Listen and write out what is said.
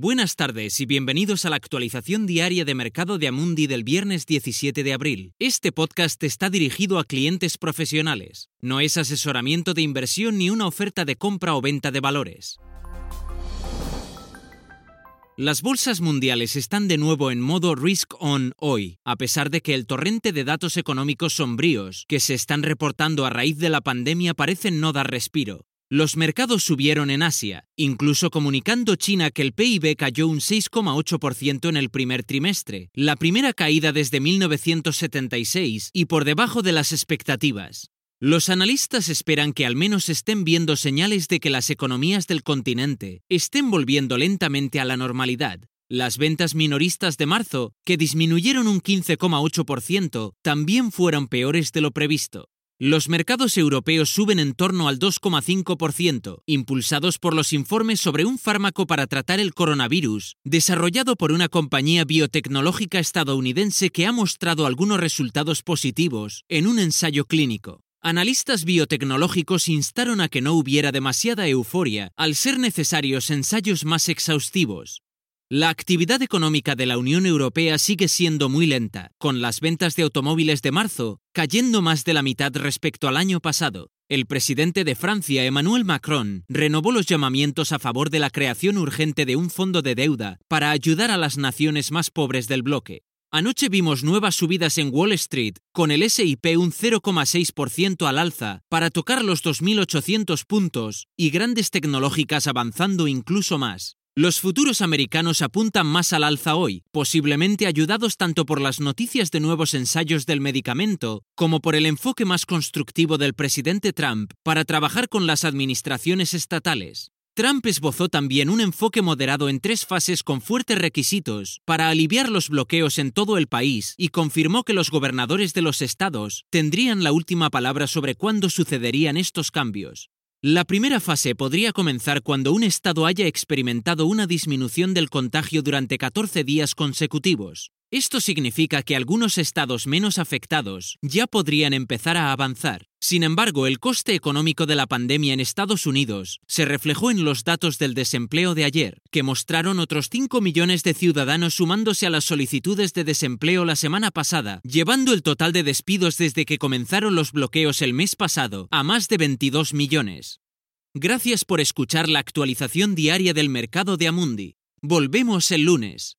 Buenas tardes y bienvenidos a la actualización diaria de mercado de Amundi del viernes 17 de abril. Este podcast está dirigido a clientes profesionales. No es asesoramiento de inversión ni una oferta de compra o venta de valores. Las bolsas mundiales están de nuevo en modo risk on hoy, a pesar de que el torrente de datos económicos sombríos que se están reportando a raíz de la pandemia parecen no dar respiro. Los mercados subieron en Asia, incluso comunicando China que el PIB cayó un 6,8% en el primer trimestre, la primera caída desde 1976 y por debajo de las expectativas. Los analistas esperan que al menos estén viendo señales de que las economías del continente estén volviendo lentamente a la normalidad. Las ventas minoristas de marzo, que disminuyeron un 15,8%, también fueron peores de lo previsto. Los mercados europeos suben en torno al 2,5%, impulsados por los informes sobre un fármaco para tratar el coronavirus, desarrollado por una compañía biotecnológica estadounidense que ha mostrado algunos resultados positivos en un ensayo clínico. Analistas biotecnológicos instaron a que no hubiera demasiada euforia al ser necesarios ensayos más exhaustivos, la actividad económica de la Unión Europea sigue siendo muy lenta, con las ventas de automóviles de marzo cayendo más de la mitad respecto al año pasado. El presidente de Francia, Emmanuel Macron, renovó los llamamientos a favor de la creación urgente de un fondo de deuda para ayudar a las naciones más pobres del bloque. Anoche vimos nuevas subidas en Wall Street, con el SIP un 0,6% al alza para tocar los 2.800 puntos y grandes tecnológicas avanzando incluso más. Los futuros americanos apuntan más al alza hoy, posiblemente ayudados tanto por las noticias de nuevos ensayos del medicamento como por el enfoque más constructivo del presidente Trump para trabajar con las administraciones estatales. Trump esbozó también un enfoque moderado en tres fases con fuertes requisitos para aliviar los bloqueos en todo el país y confirmó que los gobernadores de los estados tendrían la última palabra sobre cuándo sucederían estos cambios. La primera fase podría comenzar cuando un Estado haya experimentado una disminución del contagio durante 14 días consecutivos. Esto significa que algunos estados menos afectados ya podrían empezar a avanzar. Sin embargo, el coste económico de la pandemia en Estados Unidos se reflejó en los datos del desempleo de ayer, que mostraron otros 5 millones de ciudadanos sumándose a las solicitudes de desempleo la semana pasada, llevando el total de despidos desde que comenzaron los bloqueos el mes pasado a más de 22 millones. Gracias por escuchar la actualización diaria del mercado de Amundi. Volvemos el lunes.